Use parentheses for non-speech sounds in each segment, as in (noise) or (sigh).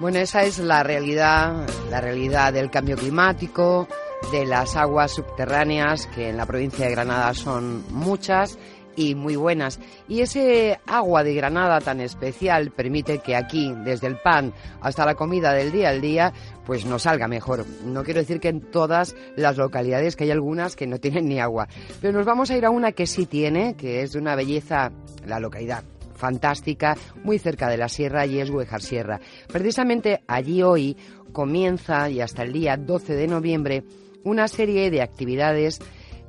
Bueno, esa es la realidad, la realidad del cambio climático, de las aguas subterráneas, que en la provincia de Granada son muchas y muy buenas. Y ese agua de Granada tan especial permite que aquí, desde el pan hasta la comida del día al día, pues nos salga mejor. No quiero decir que en todas las localidades, que hay algunas que no tienen ni agua, pero nos vamos a ir a una que sí tiene, que es de una belleza, la localidad fantástica, muy cerca de la sierra y es Huejar Sierra. Precisamente allí hoy comienza y hasta el día 12 de noviembre una serie de actividades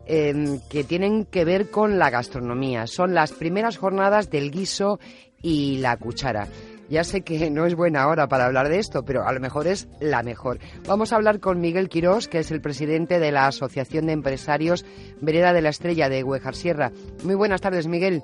em, que tienen que ver con la gastronomía. Son las primeras jornadas del guiso y la cuchara. Ya sé que no es buena hora para hablar de esto, pero a lo mejor es la mejor. Vamos a hablar con Miguel Quirós, que es el presidente de la Asociación de Empresarios Vereda de la Estrella de Huejar Sierra. Muy buenas tardes, Miguel.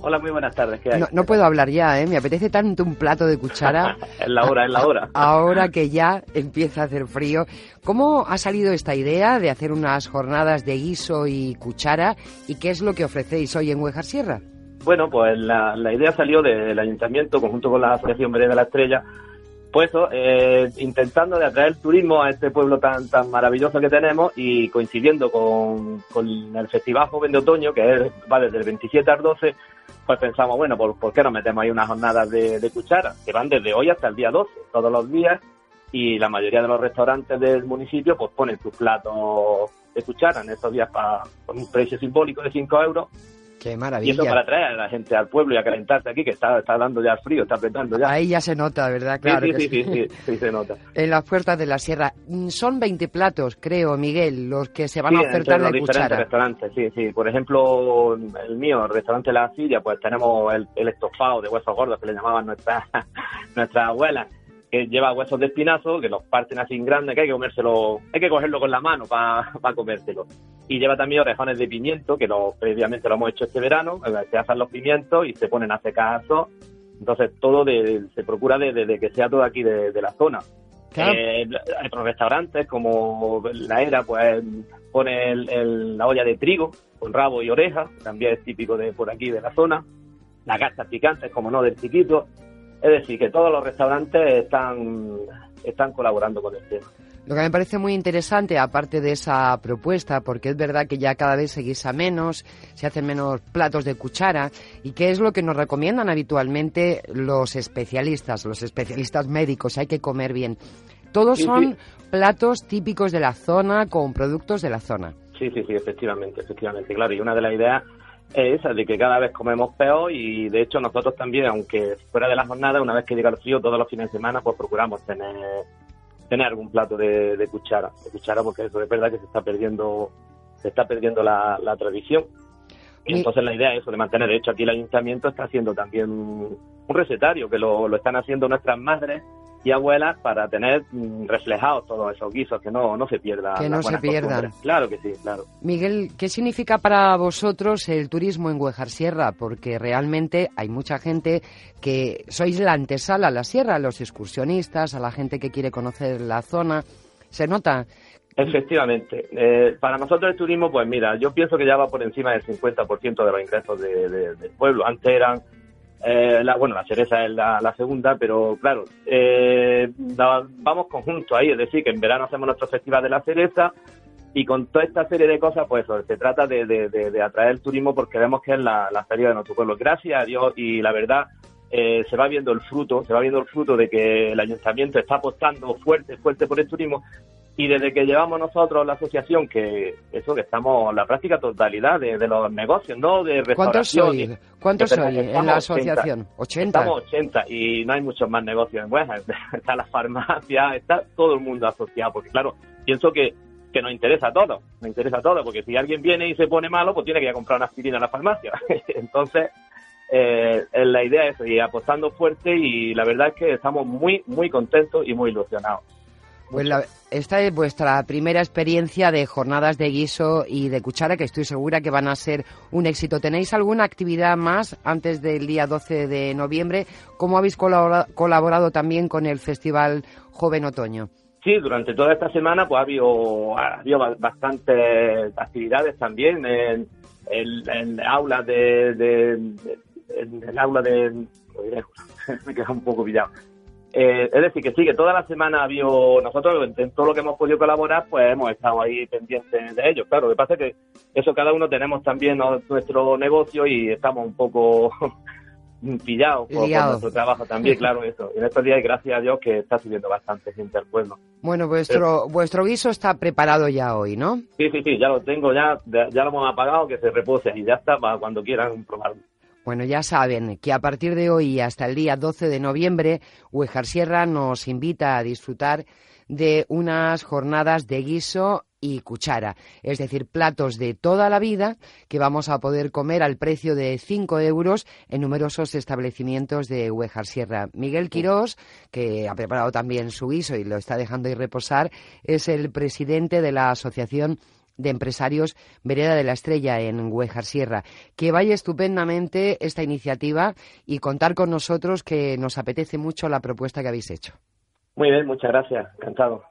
Hola, muy buenas tardes. No, puedo hablar ya, ¿eh? Me apetece tanto un plato de cuchara. (laughs) es la hora, es la hora. Ahora que ya empieza a hacer frío. ¿Cómo ha salido esta idea de hacer unas jornadas de guiso y cuchara? ¿Y qué es lo que ofrecéis hoy en Huejar Sierra? Bueno, pues la, idea salió del ayuntamiento, conjunto con la Asociación Vereda de la Estrella, pues eso, eh, intentando de atraer turismo a este pueblo tan tan maravilloso que tenemos y coincidiendo con, el Festival Joven de Otoño, que va desde el 27 al 12, pues pensamos, bueno, ¿por, qué no metemos ahí unas jornadas de, de cuchara? Que van desde hoy hasta el día 12, todos los días, y la mayoría de los restaurantes del municipio pues ponen sus platos de cuchara en estos días para, con un precio simbólico de 5 euros Qué maravilla. Y eso para traer a la gente al pueblo y a calentarse aquí, que está, está dando ya frío, está apretando ya. Ahí ya se nota, ¿verdad? Claro sí, sí, sí, sí, se nota. (laughs) En las puertas de la sierra. Mm, son 20 platos, creo, Miguel, los que se van a ofertar de los diferentes restaurantes, sí, sí. Por ejemplo, el mío, el restaurante La Silla, pues tenemos el, el estofado de huesos gordos que le llamaban nuestras nuestra (laughs) abuelas que lleva huesos de espinazo, que los parten así en grande, que hay que comérselo, hay que cogerlo con la mano para comérselo. Y lleva también orejones de pimiento, que lo, previamente lo hemos hecho este verano, se hacen los pimientos y se ponen a secar Entonces todo se procura de, que sea todo aquí de, la zona. Eh, hay otros restaurantes como la era, pues pone la olla de trigo con rabo y oreja, también es típico de por aquí de la zona. Las gastas picantes, como no, del chiquito. Es decir, que todos los restaurantes están, están colaborando con el tema. Lo que me parece muy interesante, aparte de esa propuesta, porque es verdad que ya cada vez se guisa menos, se hacen menos platos de cuchara, y qué es lo que nos recomiendan habitualmente los especialistas, los especialistas médicos, hay que comer bien. Todos son platos típicos de la zona, con productos de la zona. Sí, sí, sí, efectivamente, efectivamente, claro. Y una de las ideas es esa, de que cada vez comemos peor y de hecho nosotros también, aunque fuera de la jornada, una vez que llega el frío, todos los fines de semana, pues procuramos tener tener algún plato de, cuchara, de cuchara porque eso es verdad que se está perdiendo se está perdiendo la, tradición. Y entonces la idea es eso, de mantener. De hecho, aquí el ayuntamiento está haciendo también un recetario, que lo, lo están haciendo nuestras madres y abuelas para tener mm, reflejados todos esos guisos, que no, no se pierdan. Que no se pierdan. Claro que sí, claro. Miguel, ¿qué significa para vosotros el turismo en Huejar Sierra? Porque realmente hay mucha gente que sois la antesala a la sierra, a los excursionistas, a la gente que quiere conocer la zona. ¿Se nota? Efectivamente. Eh, para nosotros el turismo, pues mira, yo pienso que ya va por encima del 50% de los ingresos del pueblo. Antes eran eh, la, bueno, la cereza es la, segunda, pero claro, eh, vamos conjunto ahí, es decir, que en verano hacemos nuestro festival de la cereza y con toda esta serie de cosas, pues se trata de, atraer el turismo porque vemos que es la, feria de nuestro pueblo. Gracias a Dios y la verdad, eh, se va viendo el fruto, se va viendo el fruto de que el ayuntamiento está apostando fuerte, fuerte por el turismo y desde que llevamos nosotros la asociación, que eso que estamos la práctica totalidad de, los negocios, no de restauración. ¿Cuántos sois? ¿Cuántos en la asociación? 80. Estamos 80 y no hay muchos más negocios. Bueno, (laughs) está la farmacia, está todo el mundo asociado, porque claro, pienso que, que nos interesa a todos, nos interesa a todos, porque si alguien viene y se pone malo, pues tiene que ir a comprar una aspirina a la farmacia. (laughs) Entonces, eh, la idea es ir apostando fuerte y la verdad es que estamos muy, muy contentos y muy ilusionados. Pues esta es vuestra primera experiencia de jornadas de guiso y de cuchara, que estoy segura que van a ser un éxito. ¿Tenéis alguna actividad más antes del día 12 de noviembre? ¿Cómo habéis colaborado también con el Festival Joven Otoño? Sí, durante toda esta semana pues ha habido, ha bastantes actividades también en, el aula de, en el aula de... (laughs) me queda un poco pillado. Eh, es decir, que sí, que toda la semana ha habido, nosotros en todo lo que hemos podido colaborar, pues hemos estado ahí pendientes de ellos. Claro, lo que pasa es que eso cada uno tenemos también nuestro negocio y estamos un poco (laughs) pillados por, nuestro trabajo también, (laughs) claro, eso. Y en estos días, gracias a Dios, que está subiendo bastante gente al pueblo. Bueno, vuestro, vuestro guiso está preparado ya hoy, ¿no? Sí, sí, sí, ya lo tengo, ya, ya lo hemos apagado, que se repose y ya está para cuando quieran probarlo. Bueno, ya saben que a partir de hoy hasta el día 12 de noviembre, Huejar Sierra nos invita a disfrutar de unas jornadas de guiso y cuchara, es decir, platos de toda la vida que vamos a poder comer al precio de 5 euros en numerosos establecimientos de Huejar Sierra. Miguel Quirós, que ha preparado también su guiso y lo está dejando ir reposar, es el presidente de la Asociación de Empresarios Vereda de la Estrella en Huejar Sierra. Que vaya estupendamente esta iniciativa y contar con nosotros que nos apetece mucho la propuesta que habéis hecho. Muy bien, muchas gracias, encantado.